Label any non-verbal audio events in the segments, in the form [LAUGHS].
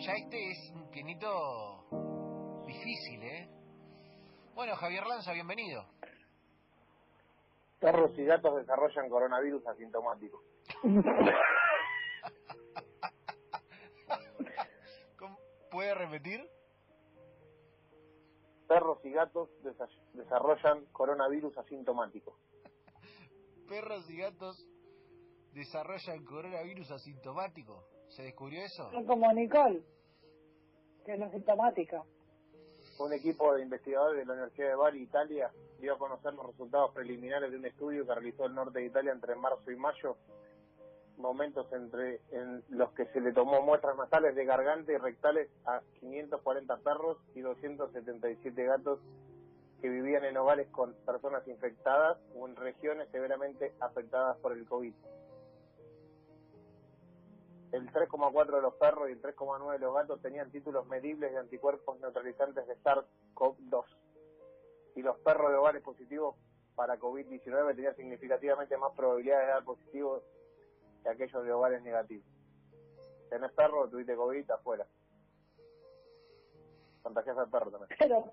Ya este es un pianito difícil, ¿eh? Bueno, Javier Lanza, bienvenido. Perros y gatos desarrollan coronavirus asintomático. [LAUGHS] ¿Cómo- ¿Puede repetir? Perros y gatos desa- desarrollan coronavirus asintomático. [LAUGHS] Perros y gatos desarrollan coronavirus asintomático. ¿Se descubrió eso? No como Nicole, que no es sintomática. Un equipo de investigadores de la Universidad de Bari, Italia, dio a conocer los resultados preliminares de un estudio que realizó el norte de Italia entre marzo y mayo, momentos entre en los que se le tomó muestras nasales de garganta y rectales a 540 perros y 277 gatos que vivían en hogares con personas infectadas o en regiones severamente afectadas por el COVID. El 3,4 de los perros y el 3,9 de los gatos tenían títulos medibles de anticuerpos neutralizantes de SARS-CoV-2. Y los perros de hogares positivos para COVID-19 tenían significativamente más probabilidades de dar positivo que aquellos de hogares negativos. Tenés perro, tuviste COVID, afuera. Contagias al perro también.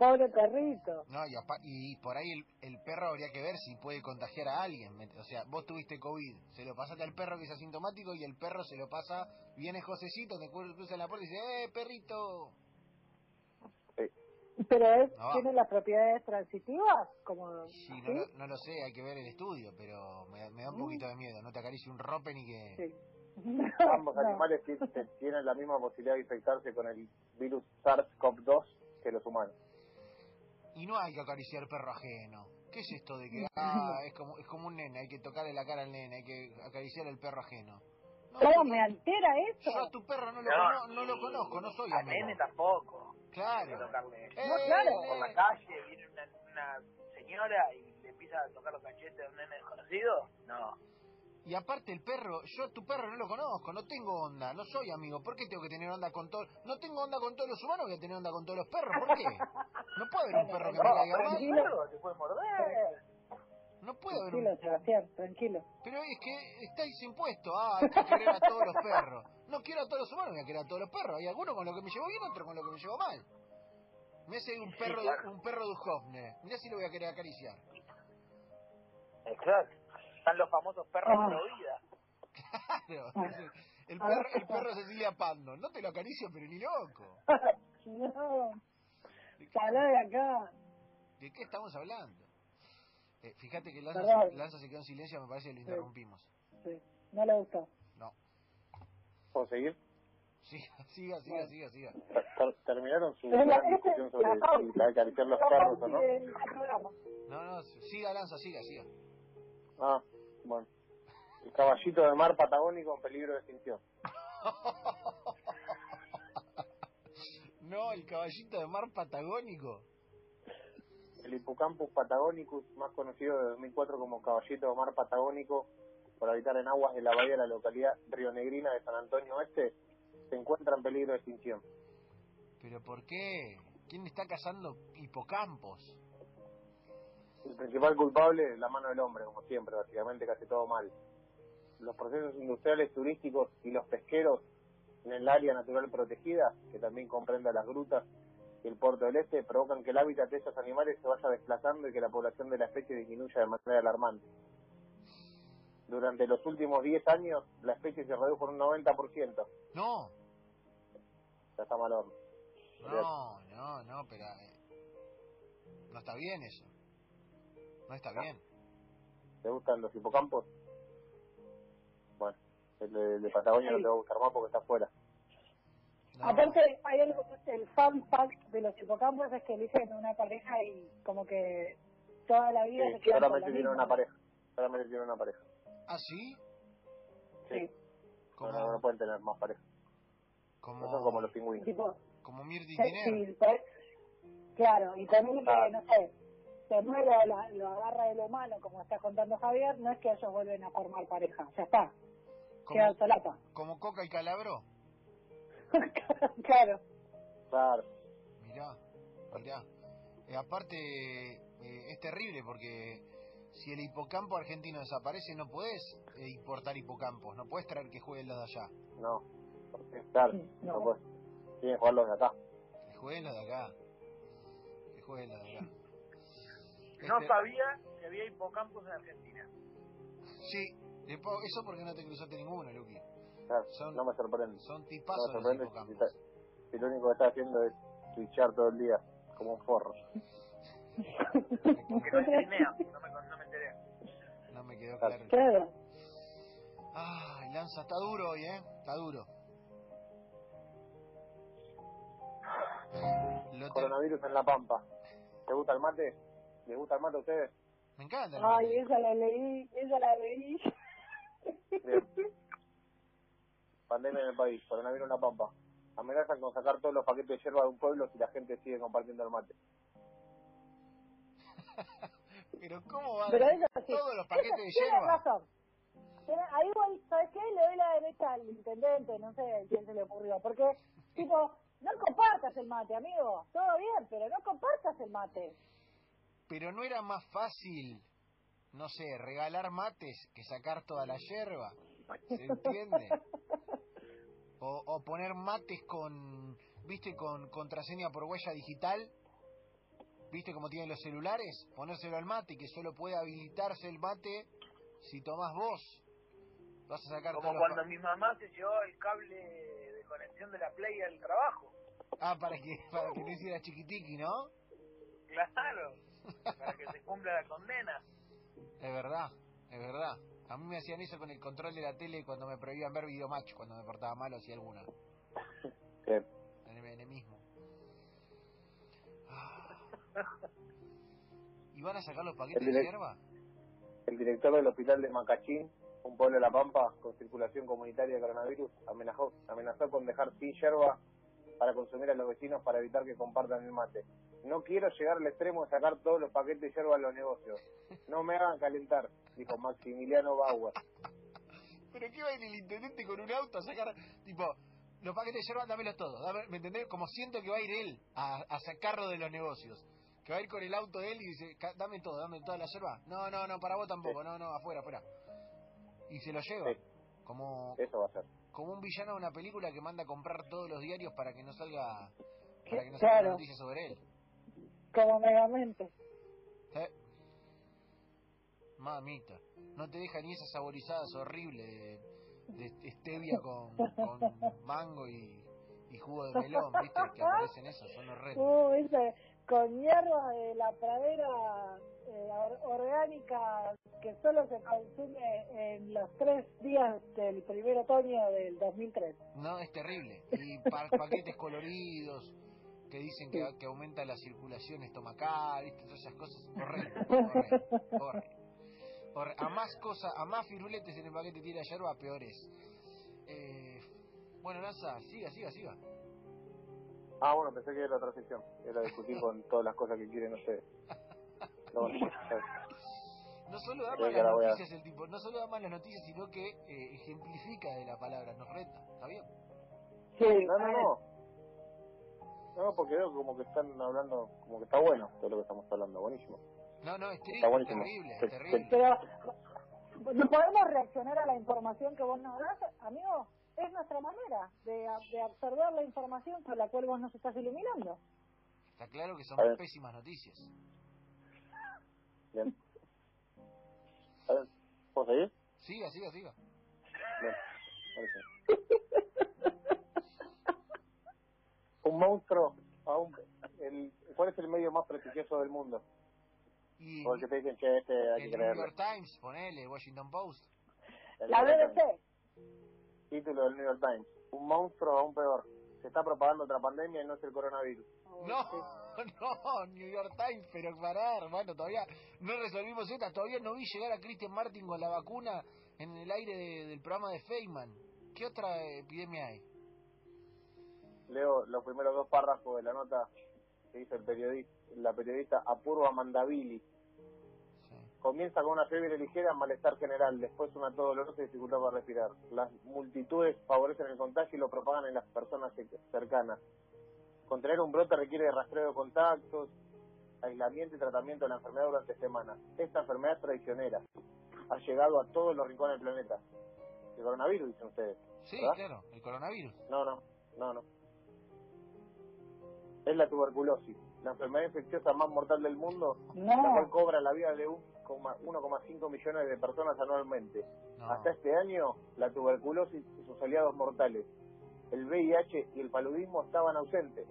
Pobre perrito. No, y, por ahí el, el perro habría que ver si puede contagiar a alguien. ¿me- O sea, vos tuviste COVID, se lo pasaste al perro que es asintomático y el perro se lo pasa, viene Josecito, te cru- cruza la puerta y dice, ¡eh, perrito! Pero es, No. tiene las propiedades transitivas, como... Sí, no, ¿sí? lo- no lo sé, hay que ver el estudio, pero me, me da un Mm. poquito de miedo. No te acaricie un rope ni que... Sí. [LAUGHS] Ambos No. animales tienen la misma posibilidad de infectarse con el virus SARS-CoV-2 que los humanos. Y no hay que acariciar perro ajeno. ¿Qué es esto de que ah, es como es como un nene, hay que tocarle la cara al nene, hay que acariciar el perro ajeno? No, ¿Cómo me altera eso? yo a tu perro no lo, No, cono- no lo conozco, no soy A amigo. nene tampoco. Claro. Hay que tocarle. Eh, No, claro. Por la calle viene una, una señora y le empieza a tocar los cachetes a un nene desconocido. No. Y aparte el perro, yo a tu perro no lo conozco, no tengo onda, no soy amigo. ¿Por qué tengo que tener onda con todo? No tengo onda con todos los humanos, voy a tener onda con todos los perros. ¿Por qué? No puede haber un perro que me No, caiga mal. perro te puede morder. No puede haber un Tranquilo, Sebastián, tranquilo. Pero es que estáis impuestos. Ah, hay que querer a todos los perros. No quiero a todos los humanos, voy a querer a todos los perros. Hay algunos con los que me llevo bien, otros con los que me llevo mal. Me hace un perro, un perro de Hofner. Mirá si lo voy a querer acariciar. Exacto. Están los famosos perros Ah. pro vida. Claro. El perro, el perro Cecilia Pando. No te lo acaricio, pero ni loco. [LAUGHS] no, salá de acá. ¿De qué estamos hablando? Eh, fíjate que Lanza, se- Lanza se quedó en silencio, me parece que lo interrumpimos. Sí, no le gustó. No. ¿Puedo seguir? Siga, [LAUGHS] siga, siga, siga, siga. Ter- Terminaron su discusión sobre la acariciar los perros no. No, no, siga Lanza, siga, siga. Ah, bueno. El caballito de mar patagónico en peligro de extinción. [LAUGHS] No, el caballito de mar patagónico. El Hippocampus patagonicus, más conocido de 2004 como caballito de mar patagónico, por habitar en aguas de la bahía de la localidad rionegrina de San Antonio Oeste, se encuentra en peligro de extinción. ¿Pero por qué? ¿Quién está cazando hipocampos? El principal culpable es la mano del hombre, como siempre, básicamente casi todo mal. Los procesos industriales turísticos y los pesqueros en el área natural protegida, que también comprende las grutas y el puerto del este, provocan que el hábitat de esos animales se vaya desplazando y que la población de la especie disminuya de manera alarmante. Durante los últimos 10 años, la especie se redujo en un 90%. No, Ya está mal horno. no, no, no, pero... eh, no está bien eso. No está bien. ¿Te gustan los hipocampos? Bueno, el de, el de Patagonia no te va a gustar más porque está afuera. No. Aparte, hay algo, el fun fact de los hipocampos es que eligen una pareja y como que toda la vida se Sí, con solamente la tiene misma. una pareja. Solamente tiene una pareja. ¿Ah, sí? Sí, Como, No, no, no pueden tener más parejas. como, No son como los pingüinos. tipo, como Mirti sí, sí, pues, claro, y también que, Ah. no sé, se muere o la- lo agarra del humano, como está contando Javier, no es que ellos vuelven a formar pareja, ya está, quedan Como, solapa. como Coca y Calabro. [LAUGHS] claro, Claro. Mirá, mirá. Eh, aparte, eh, es terrible porque si el hipocampo argentino desaparece, no podés eh, importar hipocampos, no podés traer que jueguen los de allá. No. Claro, Sí, no, no. pues. Tienen que jugar los de acá. Que jueguen los de acá. Que jueguen los de acá. No Este, sabía que había hipocampos en Argentina. Sí, eso porque no te cruzaste ninguno, Luqui. Claro, Son- no me sorprende. Son No tipazos me los sorprende si, hipocampos. está- si lo único que está haciendo es twitchar todo el día, como un forro. Que no streamea, no me, no me enteré. No me quedó claro. Claro. Ay, Lanza, está duro hoy, ¿eh? Está duro. [SIGHS] Lo te- Coronavirus en La Pampa. ¿Te gusta el mate? ¿Les gusta el mate a ustedes? Me encanta. el Ay, mate. esa la leí, esa la leí. Bien. Pandemia en el país, coronavirus en La Pampa. Amenazan con sacar todos los paquetes de hierba de un pueblo si la gente sigue compartiendo el mate. [LAUGHS] Pero ¿cómo va a Pero eso sí. todos los paquetes de Eso tiene hierba? razón. Ahí igual, ¿sabes qué? Le doy la derecha al intendente, no sé a quién se le ocurrió. Porque, tipo, no compartas el mate, amigo. Todo bien, pero no compartas el mate. Pero no era más fácil, no sé, regalar mates que sacar toda la hierba. ¿Se entiende? [LAUGHS] O, o poner mates con, viste, con contraseña por huella digital. ¿Viste cómo tienen los celulares? Ponérselo al mate y que solo puede habilitarse el mate si tomás vos. Vas a sacar Como cuando mi mamá se llevó el cable de conexión de la Play al trabajo. Ah, para que, para que no hiciera chiquitiqui, ¿no? [LAUGHS] Claro, para que se cumpla la condena. Es verdad, es verdad. A mí me hacían eso con el control de la tele cuando me prohibían ver videomatch, cuando me portaba mal o hacía alguna. [LAUGHS] Bien. En el, en el mismo. Ah. ¿Y van a sacar los paquetes de hierba? El director del hospital de Macachín, un pueblo de La Pampa con circulación comunitaria de coronavirus, amenazó, amenazó con dejar sin hierba para consumir a los vecinos para evitar que compartan el mate. No quiero llegar al extremo de sacar todos los paquetes de hierba a los negocios. No me hagan calentar, dijo Maximiliano Bauer. ¿Pero qué va a ir el intendente con un auto a sacar, tipo, los paquetes de hierba, dámelos todos? Dame- ¿Me entendés? Como siento que va a ir él a, a sacarlo de los negocios. Que va a ir con el auto de él y dice, "Ca- dame todo, dame toda la hierba. No, no, no, para vos tampoco, no, no, afuera, afuera. Y se lo lleva. Sí. Como, Eso va a ser. como un villano de una película que manda a comprar todos los diarios para que no salga para que no salga Claro. noticias sobre él. Como megamente. ¿Eh? Mamita, no te deja ni esas saborizadas horribles de, de stevia con, con mango y, y jugo de melón, ¿viste? Que aparecen esas, son horrendas. [LAUGHS] Uh, ese, con hierba de la pradera eh, or- orgánica que solo se consume en los tres días del primer otoño del 2003. No, es terrible. Y pa- paquetes coloridos que dicen que, que aumenta la circulación estomacal, ¿viste? Todas esas cosas. Horrible, horrible. [LAUGHS] Horri- A más cosas, a más firuletes en el paquete tira yerba, peor es. Eh, bueno, Lanza, siga, siga, siga. Ah, bueno, pensé que era otra sección. Era discutir con [LAUGHS] todas las cosas que quieren ustedes. No, no, No solo da Creo que malas ahora voy a- noticias el tipo, no solo da malas noticias, sino que eh, ejemplifica de la palabra, nos reta, ¿está bien? Sí, no, no, no. No, porque veo como que están hablando, como que está bueno todo lo que estamos hablando. Buenísimo. No, no, es triste, terrible, es terrible. Pero no podemos reaccionar a la información que vos nos das, amigo. Es nuestra manera de, de absorber la información con la cual vos nos estás iluminando. Está claro que son pésimas noticias. Bien. A ver, ¿puedo seguir? Siga, siga, siga. Bien. [LAUGHS] Un monstruo, a un- el, ¿cuál es el medio más prestigioso del mundo? Y O el que te dicen que este hay que el New. York Times, ponele, Washington Post. El La. BBC. Título del New York Times. Un monstruo aún peor. Se está propagando otra pandemia y no es el coronavirus. No, [LAUGHS] no, New York Times, pero pará, hermano, todavía no resolvimos esta, todavía no vi llegar a Christian Martin con la vacuna en el aire de- del programa de Feynman. ¿Qué otra epidemia hay? Leo los primeros dos párrafos de la nota que hizo el periodista, la periodista Apurva Mandavili. Sí. Comienza con una fiebre ligera, malestar general, después una tos dolorosa y dificultad para respirar. Las multitudes favorecen el contagio y lo propagan en las personas cer- cercanas. Contener un brote requiere de rastreo de contactos, aislamiento y tratamiento de la enfermedad durante semanas. Esta enfermedad traicionera ha llegado a todos los rincones del planeta. El coronavirus, dicen ustedes. Sí, ¿verdad? claro, el coronavirus. No, no, no, no. Es la tuberculosis, la enfermedad infecciosa más mortal del mundo, la cual cobra la vida de un coma- 1,5 millones de personas anualmente. No. Hasta este año, la tuberculosis y sus aliados mortales, el VIH y el paludismo estaban ausentes.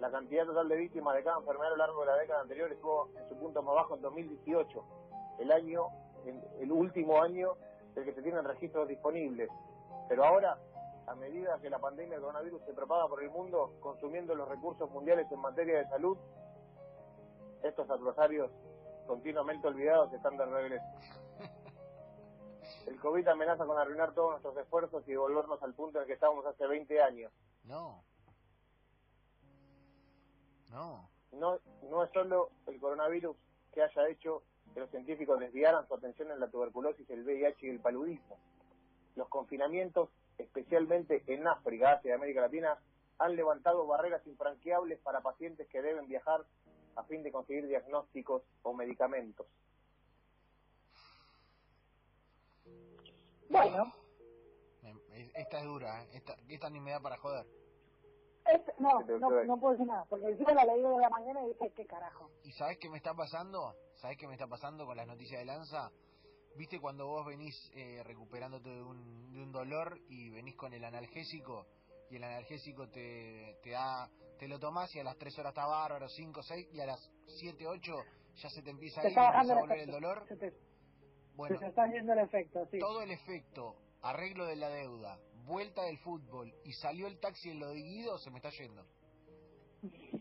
La cantidad total de víctimas de cada enfermedad a lo largo de la década anterior estuvo en su punto más bajo en 2018, el año, en- el último año del que se tienen registros disponibles. Pero ahora, a medida que la pandemia del coronavirus se propaga por el mundo, consumiendo los recursos mundiales en materia de salud, estos adversarios continuamente olvidados están de regreso. [LAUGHS] El COVID amenaza con arruinar todos nuestros esfuerzos y devolvernos al punto en el que estábamos hace 20 años. No. No. No, no es solo el coronavirus que haya hecho que los científicos desviaran su atención en la tuberculosis, el VIH y el paludismo. Los confinamientos, especialmente en África, Asia y América Latina, han levantado barreras infranqueables para pacientes que deben viajar a fin de conseguir diagnósticos o medicamentos. bueno, es- Esta es dura, ¿eh? esta, esta ni me da para joder. es- no, ¿Qué te no, no puedo decir nada, porque encima la leí de la mañana y dije, ¿qué carajo? ¿Y sabes qué me está pasando? ¿Sabes qué me está pasando con las noticias de Lanza? ¿Viste cuando vos venís eh, recuperándote de un, de un dolor y venís con el analgésico y el analgésico te, te da te lo tomás y a las 3 horas está bárbaro, 5, 6 y a las 7, 8 ya se te empieza a Se ir, empieza a el volver el dolor? Se te, Bueno, se está haciendo el efecto, sí. todo el efecto, arreglo de la deuda, vuelta del fútbol y salió el taxi en lo de Guido, se me está yendo. [LAUGHS]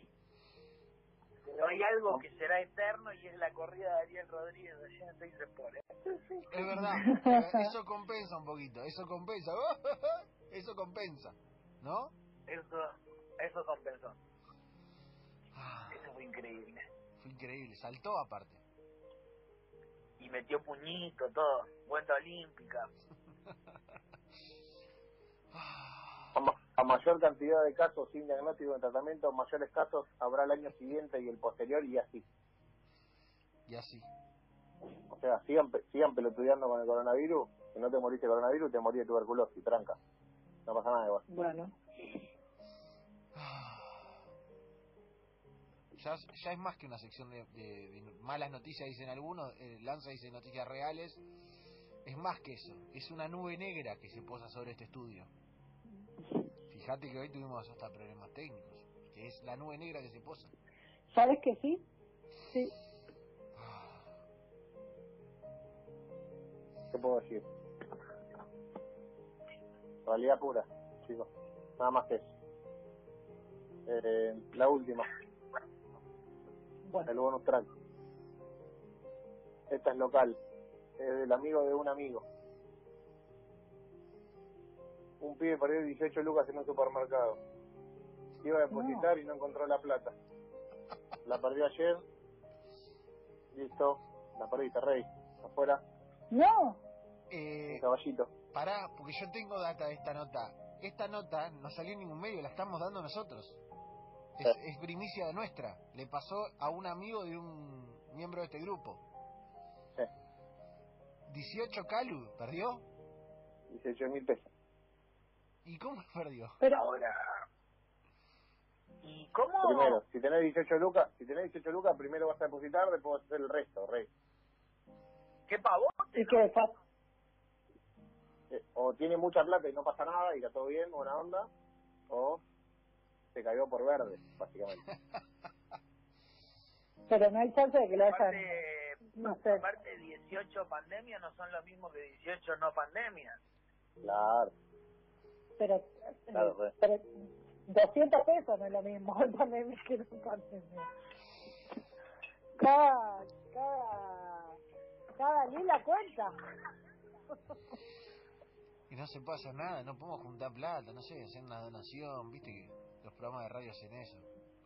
Pero hay algo que será eterno y es la corrida de Ariel Rodríguez allá en Texas por Es verdad, es verdad, eso compensa un poquito, eso compensa, [LAUGHS] eso compensa, ¿no? Eso, eso compensó. Ah, Eso fue increíble. fue increíble, saltó aparte. Y metió puñito, todo. Vuelta olímpica. [LAUGHS] Ah, A, ma- a mayor cantidad de casos sin diagnóstico en tratamiento, mayores casos habrá el año siguiente y el posterior y así. Y así. O sea, sigan, sigan pelotudeando con el coronavirus, si no te moriste de coronavirus, te morís de tuberculosis, tranca. No pasa nada igual. Bueno. [SIGHS] Ya, ya es más que una sección de, de- de malas noticias, dicen algunos, eh, Lanza dice noticias reales. Es más que eso, es una nube negra que se posa sobre este estudio. Fíjate que hoy tuvimos hasta problemas técnicos, que es la nube negra que se posa. ¿sabes que sí? Sí. ¿Qué puedo decir? Realidad pura, chicos. Nada más que eso. Eh, la última, Bueno, el bonus track. Esta es local. Es del amigo de un amigo. Un pibe perdió 18 lucas en un supermercado. Iba a depositar y no encontró la plata. La perdió ayer. Listo. La perdiste, rey. Afuera, no, eh, un caballito. pará, porque yo tengo data de esta nota. Esta nota no salió en ningún medio, la estamos dando nosotros. Es, es primicia nuestra. Le pasó a un amigo de un miembro de este grupo. Sí. 18 Calu, ¿perdió? 18 mil pesos. ¿Y cómo [LAUGHS] perdió? pero Ahora. ¿Y cómo? Primero, si tenés 18 lucas, si tenés 18 lucas, primero vas a depositar, después vas a hacer el resto, rey. ¿Qué pavote? y que fa- Eh, o tiene mucha plata y no pasa nada y está todo bien, buena onda, o se cayó por verde, básicamente. [LAUGHS] pero no hay chance de que lo hayan, Aparte, no sé, aparte 18 pandemias no son lo mismo que 18 no pandemias. Claro, pero, Claro, re. pero 200 pesos no es lo mismo [LAUGHS] en pandemia que no en pandemia. Cada, cada, cada lila cuenta. Y no se puede hacer nada, no podemos juntar plata, no sé, hacer una donación, viste que los programas de radio hacen eso.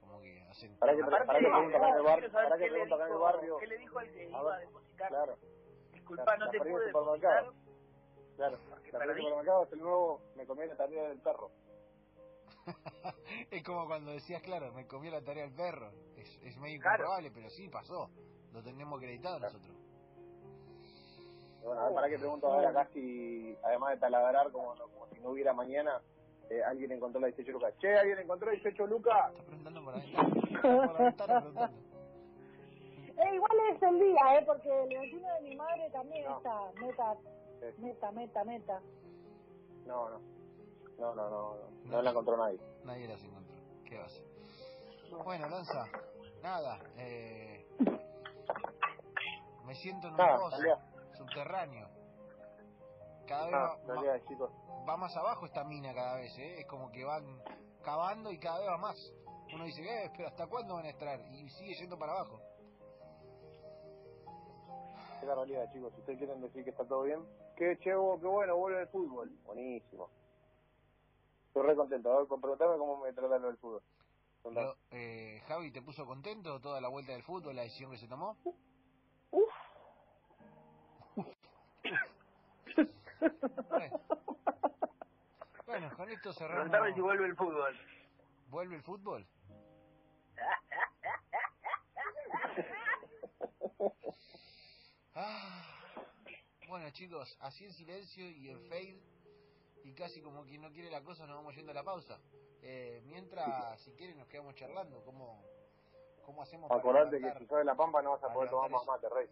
Como que hacen... para que, Aparte, para que pregunto acá en el quiero barrio, saber para que pregunto acá en el barrio, ¿Qué le dijo al que iba a depositar? claro, Disculpa, no te pude depositar. claro, la perdí. del supermercado es el nuevo, me comí la tarea del perro. [LAUGHS] es como cuando decías, claro, me comió la tarea el perro. Es, es medio Claro. incomprobable, pero sí pasó. Lo tenemos acreditado nosotros. Bueno, a ver, para que pregunto ahora casi, además de taladrar como, no- como si no hubiera mañana, eh, alguien encontró la 18 lucas. Che, ¿alguien encontró la 18 lucas? Está preguntando por la ventana preguntando. Eh, igual es el día, ¿eh? Porque el vecino de mi madre también No. está meta, Sí. meta, meta, meta. No, no. No, no, no, no, no la encontró nadie. Nadie las encontró. ¿Qué va a hacer? Bueno, Lanza, nada. Eh, me siento en un Nada, pozo salía. subterráneo. Cada vez Ah, va, salía, chicos. va más abajo esta mina cada vez, ¿eh? Es como que van cavando y cada vez va más. Uno dice, eh, pero ¿hasta cuándo van a extraer? Y sigue yendo para abajo. Es la realidad, chicos. Si ustedes quieren decir que está todo bien, qué chevo, qué bueno, vuelve el fútbol. Buenísimo. Estoy re contento. A ver, preguntame cómo me trata lo del fútbol. Pero, eh, Javi, ¿te puso contento toda la vuelta del fútbol, la decisión que se tomó? Bueno. Bueno, con esto cerramos. Preguntame si vuelve el fútbol. ¿Vuelve el fútbol? [LAUGHS] Ah, bueno chicos, así en silencio y en fade y casi como quien no quiere la cosa nos vamos yendo a la pausa. Eh, mientras, si quieren, nos quedamos charlando. ¿Cómo, cómo hacemos para Acordate que levantar- si sos de La Pampa no vas a para poder tomar más mate, rey.